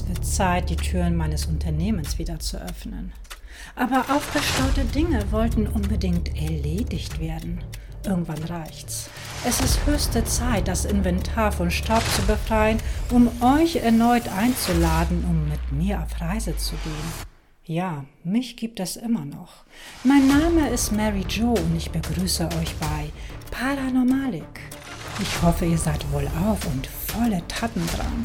Es wird Zeit, die Türen meines Unternehmens wieder zu öffnen. Aber aufgestaute Dinge wollten unbedingt erledigt werden. Irgendwann reicht's. Es ist höchste Zeit, das Inventar von Staub zu befreien, um euch erneut einzuladen, um mit mir auf Reise zu gehen. Ja, mich gibt es immer noch. Mein Name ist Mary Jo und ich begrüße euch bei Paranormalik. Ich hoffe, ihr seid wohlauf und volle Tatendrang.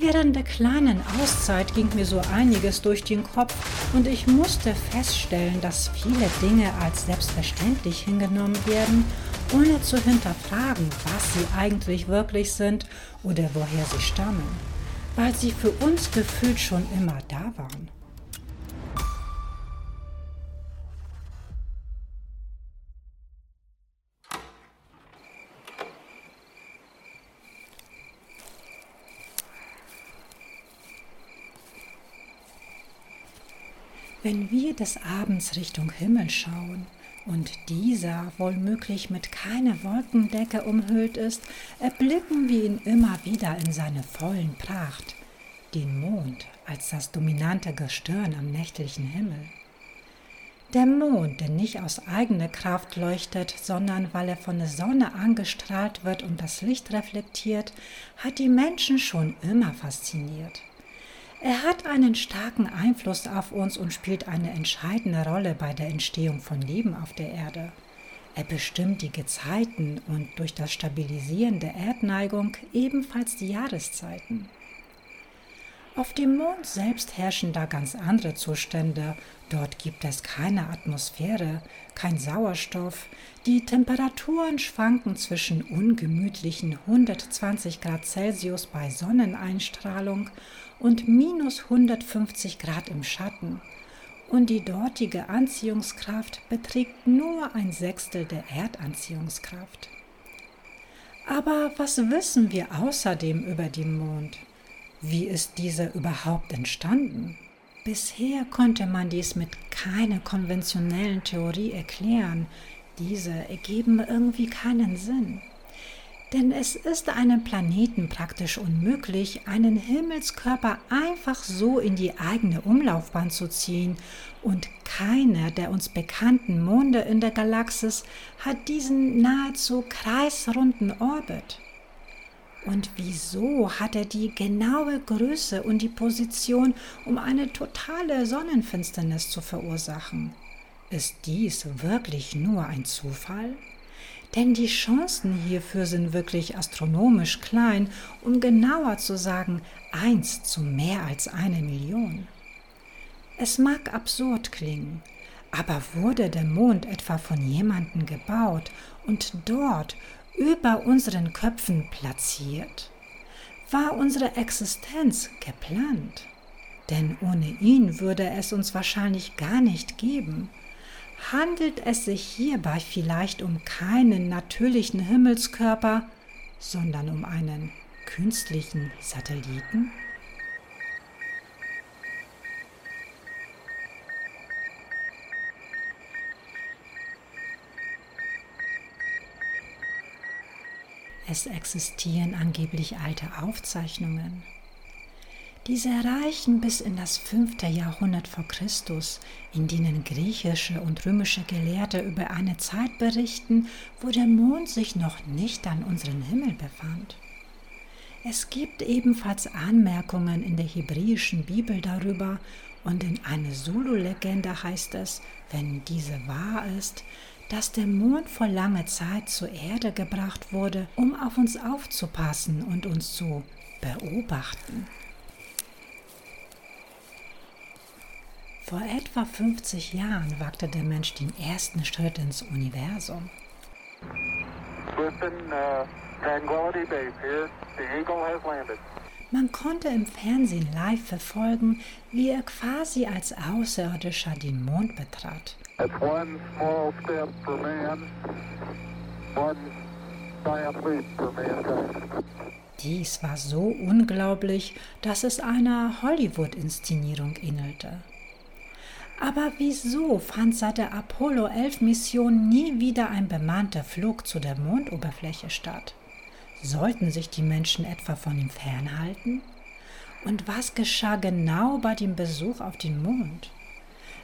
Während der kleinen Auszeit ging mir so einiges durch den Kopf und ich musste feststellen, dass viele Dinge als selbstverständlich hingenommen werden, ohne zu hinterfragen, was sie eigentlich wirklich sind oder woher sie stammen, weil sie für uns gefühlt schon immer da waren. Wenn wir des Abends Richtung Himmel schauen und dieser wohlmöglich mit keiner Wolkendecke umhüllt ist, erblicken wir ihn immer wieder in seiner vollen Pracht, den Mond als das dominante Gestirn am nächtlichen Himmel. Der Mond, der nicht aus eigener Kraft leuchtet, sondern weil er von der Sonne angestrahlt wird und das Licht reflektiert, hat die Menschen schon immer fasziniert. Er hat einen starken Einfluss auf uns und spielt eine entscheidende Rolle bei der Entstehung von Leben auf der Erde. Er bestimmt die Gezeiten und durch das Stabilisieren der Erdneigung ebenfalls die Jahreszeiten. Auf dem Mond selbst herrschen da ganz andere Zustände. Dort gibt es keine Atmosphäre, kein Sauerstoff. Die Temperaturen schwanken zwischen ungemütlichen 120 Grad Celsius bei Sonneneinstrahlung und minus 150 Grad im Schatten. Und die dortige Anziehungskraft beträgt nur ein Sechstel der Erdanziehungskraft. Aber was wissen wir außerdem über den Mond? Wie ist dieser überhaupt entstanden? Bisher konnte man dies mit keiner konventionellen Theorie erklären. Diese ergeben irgendwie keinen Sinn. Denn es ist einem Planeten praktisch unmöglich, einen Himmelskörper einfach so in die eigene Umlaufbahn zu ziehen, und keiner der uns bekannten Monde in der Galaxis hat diesen nahezu kreisrunden Orbit. Und wieso hat er die genaue Größe und die Position, um eine totale Sonnenfinsternis zu verursachen? Ist dies wirklich nur ein Zufall? Denn die Chancen hierfür sind wirklich astronomisch klein, um genauer zu sagen, eins zu mehr als eine Million. Es mag absurd klingen, aber wurde der Mond etwa von jemandem gebaut und dort über unseren Köpfen platziert? War unsere Existenz geplant? Denn ohne ihn würde es uns wahrscheinlich gar nicht geben handelt es sich hierbei vielleicht um keinen natürlichen Himmelskörper, sondern um einen künstlichen Satelliten? Es existieren angeblich alte Aufzeichnungen, diese reichen bis in das fünfte Jahrhundert vor Christus, in denen griechische und römische Gelehrte über eine Zeit berichten, wo der Mond sich noch nicht an unserem Himmel befand. Es gibt ebenfalls Anmerkungen in der hebräischen Bibel darüber, und in einer Zulu-Legende heißt es, wenn diese wahr ist, dass der Mond vor langer Zeit zur Erde gebracht wurde, um auf uns aufzupassen und uns zu beobachten. Vor etwa 50 Jahren wagte der Mensch den ersten Schritt ins Universum. Uh, Man konnte im Fernsehen live verfolgen, wie er quasi als Außerirdischer den Mond betrat. Dies war so unglaublich, dass es einer Hollywood-Inszenierung ähnelte. Aber wieso fand seit der Apollo 11 Mission nie wieder ein bemannter Flug zu der Mondoberfläche statt? Sollten sich die Menschen etwa von ihm fernhalten? Und was geschah genau bei dem Besuch auf den Mond?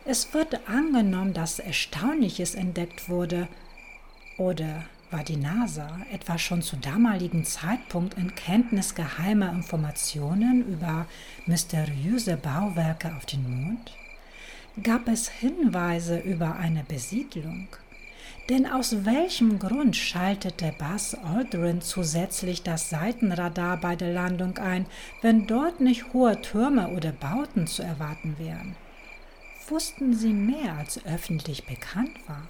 Es wird angenommen, dass Erstaunliches entdeckt wurde. Oder war die NASA etwa schon zu damaligen Zeitpunkt in Kenntnis geheimer Informationen über mysteriöse Bauwerke auf den Mond? Gab es Hinweise über eine Besiedlung? Denn aus welchem Grund schaltete Buzz Aldrin zusätzlich das Seitenradar bei der Landung ein, wenn dort nicht hohe Türme oder Bauten zu erwarten wären? Wussten sie mehr, als öffentlich bekannt war?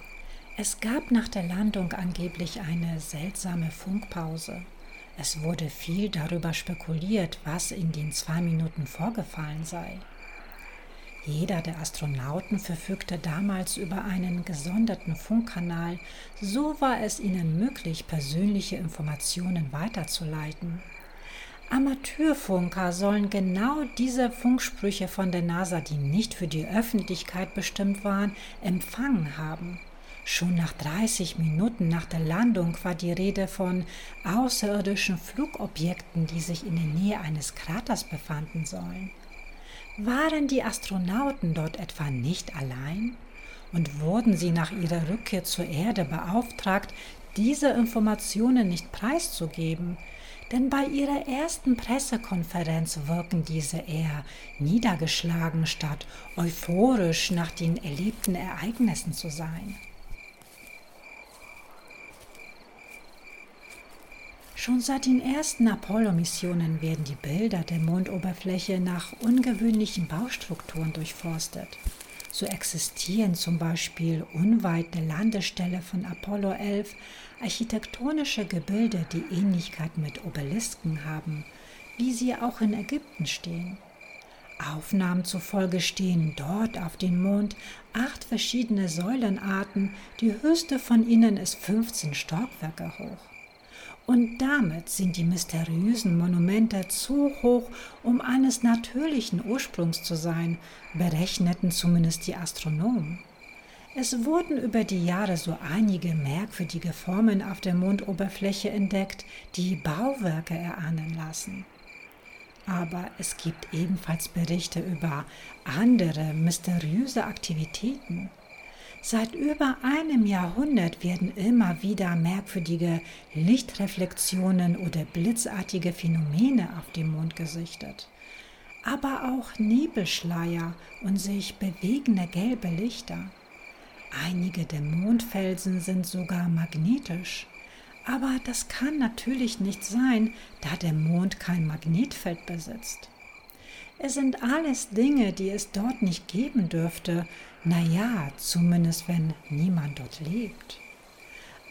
Es gab nach der Landung angeblich eine seltsame Funkpause. Es wurde viel darüber spekuliert, was in den zwei Minuten vorgefallen sei. Jeder der Astronauten verfügte damals über einen gesonderten Funkkanal, so war es ihnen möglich, persönliche Informationen weiterzuleiten. Amateurfunker sollen genau diese Funksprüche von der NASA, die nicht für die Öffentlichkeit bestimmt waren, empfangen haben. Schon nach 30 Minuten nach der Landung war die Rede von außerirdischen Flugobjekten, die sich in der Nähe eines Kraters befanden sollen. Waren die Astronauten dort etwa nicht allein? Und wurden sie nach ihrer Rückkehr zur Erde beauftragt, diese Informationen nicht preiszugeben? Denn bei ihrer ersten Pressekonferenz wirken diese eher niedergeschlagen statt euphorisch nach den erlebten Ereignissen zu sein. Schon seit den ersten Apollo-Missionen werden die Bilder der Mondoberfläche nach ungewöhnlichen Baustrukturen durchforstet. So existieren zum Beispiel unweit der Landestelle von Apollo 11 architektonische Gebilde, die Ähnlichkeit mit Obelisken haben, wie sie auch in Ägypten stehen. Aufnahmen zufolge stehen dort auf dem Mond acht verschiedene Säulenarten, die höchste von ihnen ist 15 Stockwerke hoch. Und damit sind die mysteriösen Monumente zu hoch, um eines natürlichen Ursprungs zu sein, berechneten zumindest die Astronomen. Es wurden über die Jahre so einige merkwürdige Formen auf der Mondoberfläche entdeckt, die Bauwerke erahnen lassen. Aber es gibt ebenfalls Berichte über andere mysteriöse Aktivitäten. Seit über einem Jahrhundert werden immer wieder merkwürdige Lichtreflexionen oder blitzartige Phänomene auf dem Mond gesichtet. Aber auch Nebelschleier und sich bewegende gelbe Lichter. Einige der Mondfelsen sind sogar magnetisch. Aber das kann natürlich nicht sein, da der Mond kein Magnetfeld besitzt. Es sind alles Dinge, die es dort nicht geben dürfte, naja, zumindest wenn niemand dort lebt.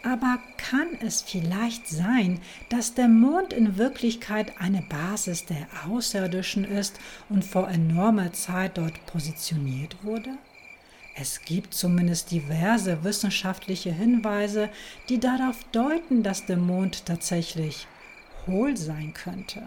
Aber kann es vielleicht sein, dass der Mond in Wirklichkeit eine Basis der Außerirdischen ist und vor enormer Zeit dort positioniert wurde? Es gibt zumindest diverse wissenschaftliche Hinweise, die darauf deuten, dass der Mond tatsächlich hohl sein könnte.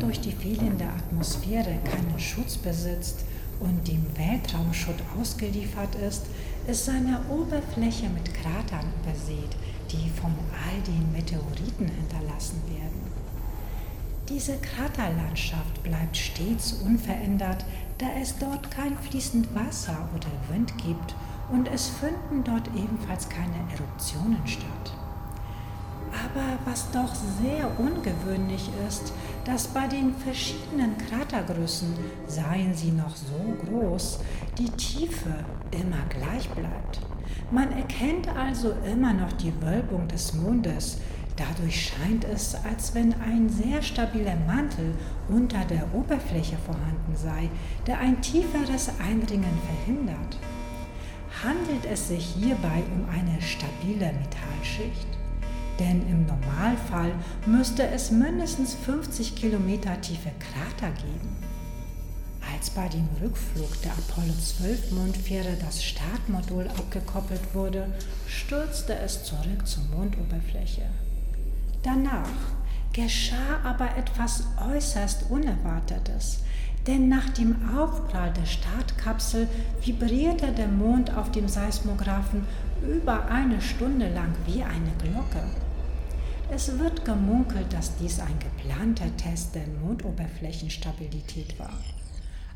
Durch die fehlende Atmosphäre keinen Schutz besitzt und dem Weltraumschutt ausgeliefert ist, ist seine Oberfläche mit Kratern übersät, die von all den Meteoriten hinterlassen werden. Diese Kraterlandschaft bleibt stets unverändert, da es dort kein fließend Wasser oder Wind gibt und es finden dort ebenfalls keine Eruptionen statt. Aber was doch sehr ungewöhnlich ist, dass bei den verschiedenen Kratergrößen, seien sie noch so groß, die Tiefe immer gleich bleibt. Man erkennt also immer noch die Wölbung des Mondes. Dadurch scheint es, als wenn ein sehr stabiler Mantel unter der Oberfläche vorhanden sei, der ein tieferes Eindringen verhindert. Handelt es sich hierbei um eine stabile Metallschicht? Denn im Normalfall müsste es mindestens 50 Kilometer tiefe Krater geben. Als bei dem Rückflug der Apollo 12 Mondfähre das Startmodul abgekoppelt wurde, stürzte es zurück zur Mondoberfläche. Danach geschah aber etwas äußerst Unerwartetes, denn nach dem Aufprall der Startkapsel vibrierte der Mond auf dem Seismographen über eine Stunde lang wie eine Glocke. Es wird gemunkelt, dass dies ein geplanter Test der Mondoberflächenstabilität war.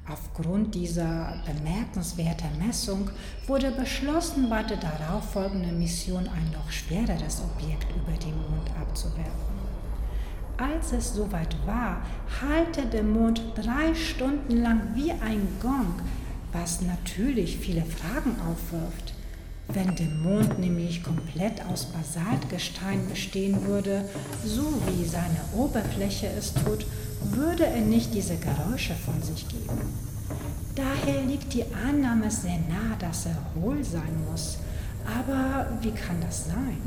Aufgrund dieser bemerkenswerten Messung wurde beschlossen, bei der darauffolgenden Mission ein noch schwereres Objekt über den Mond abzuwerfen. Als es soweit war, hallte der Mond drei Stunden lang wie ein Gong, was natürlich viele Fragen aufwirft. Wenn der Mond nämlich komplett aus Basaltgestein bestehen würde, so wie seine Oberfläche es tut, würde er nicht diese Geräusche von sich geben. Daher liegt die Annahme sehr nah, dass er hohl sein muss. Aber wie kann das sein?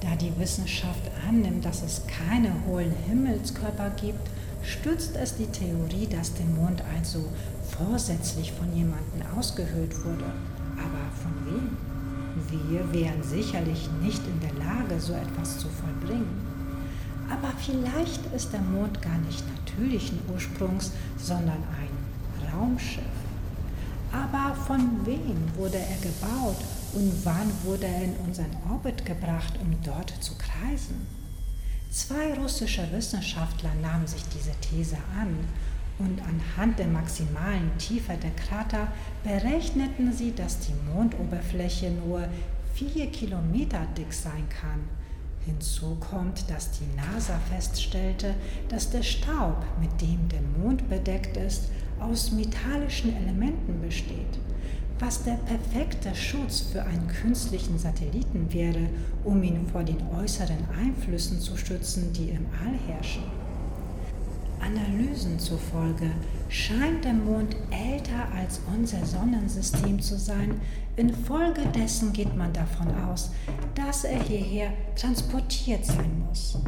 Da die Wissenschaft annimmt, dass es keine hohlen Himmelskörper gibt, stützt es die Theorie, dass der Mond also vorsätzlich von jemandem ausgehöhlt wurde. Aber von wem? Wir wären sicherlich nicht in der Lage, so etwas zu vollbringen. Aber vielleicht ist der Mond gar nicht natürlichen Ursprungs, sondern ein Raumschiff. Aber von wem wurde er gebaut und wann wurde er in unseren Orbit gebracht, um dort zu kreisen? Zwei russische Wissenschaftler nahmen sich diese These an und anhand der maximalen Tiefe der Krater berechneten sie, dass die Mondoberfläche nur vier Kilometer dick sein kann. Hinzu kommt, dass die NASA feststellte, dass der Staub, mit dem der Mond bedeckt ist, aus metallischen Elementen besteht, was der perfekte Schutz für einen künstlichen Satelliten wäre, um ihn vor den äußeren Einflüssen zu schützen, die im All herrschen. Analysen zufolge scheint der Mond älter als unser Sonnensystem zu sein. Infolgedessen geht man davon aus, dass er hierher transportiert sein muss.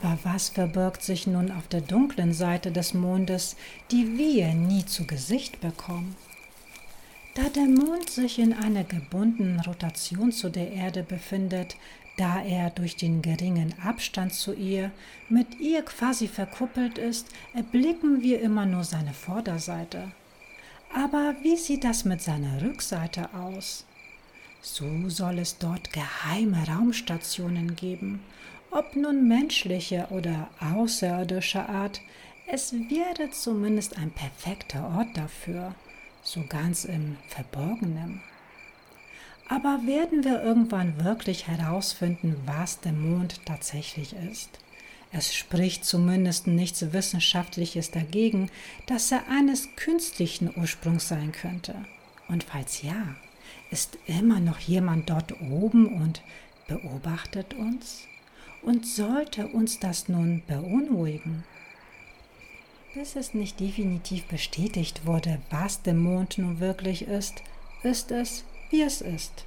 Aber was verbirgt sich nun auf der dunklen Seite des Mondes, die wir nie zu Gesicht bekommen? Da der Mond sich in einer gebundenen Rotation zu der Erde befindet, da er durch den geringen Abstand zu ihr mit ihr quasi verkuppelt ist, erblicken wir immer nur seine Vorderseite. Aber wie sieht das mit seiner Rückseite aus? So soll es dort geheime Raumstationen geben, ob nun menschliche oder außerirdischer Art, es wäre zumindest ein perfekter Ort dafür, so ganz im Verborgenen. Aber werden wir irgendwann wirklich herausfinden, was der Mond tatsächlich ist? Es spricht zumindest nichts Wissenschaftliches dagegen, dass er eines künstlichen Ursprungs sein könnte. Und falls ja, ist immer noch jemand dort oben und beobachtet uns? Und sollte uns das nun beunruhigen? Bis es nicht definitiv bestätigt wurde, was der Mond nun wirklich ist, ist es, wie es ist.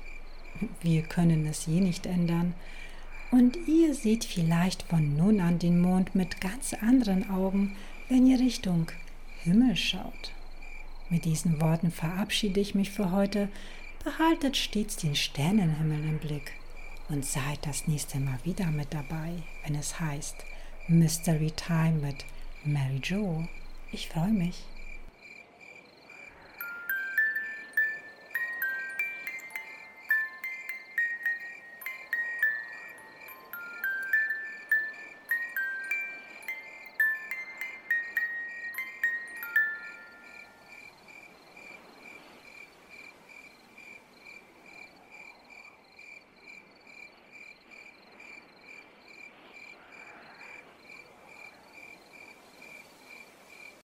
Wir können es je nicht ändern. Und ihr seht vielleicht von nun an den Mond mit ganz anderen Augen, wenn ihr Richtung Himmel schaut. Mit diesen Worten verabschiede ich mich für heute. Behaltet stets den Sternenhimmel im Blick und seid das nächste Mal wieder mit dabei, wenn es heißt Mystery Time mit Mary Jo. Ich freue mich.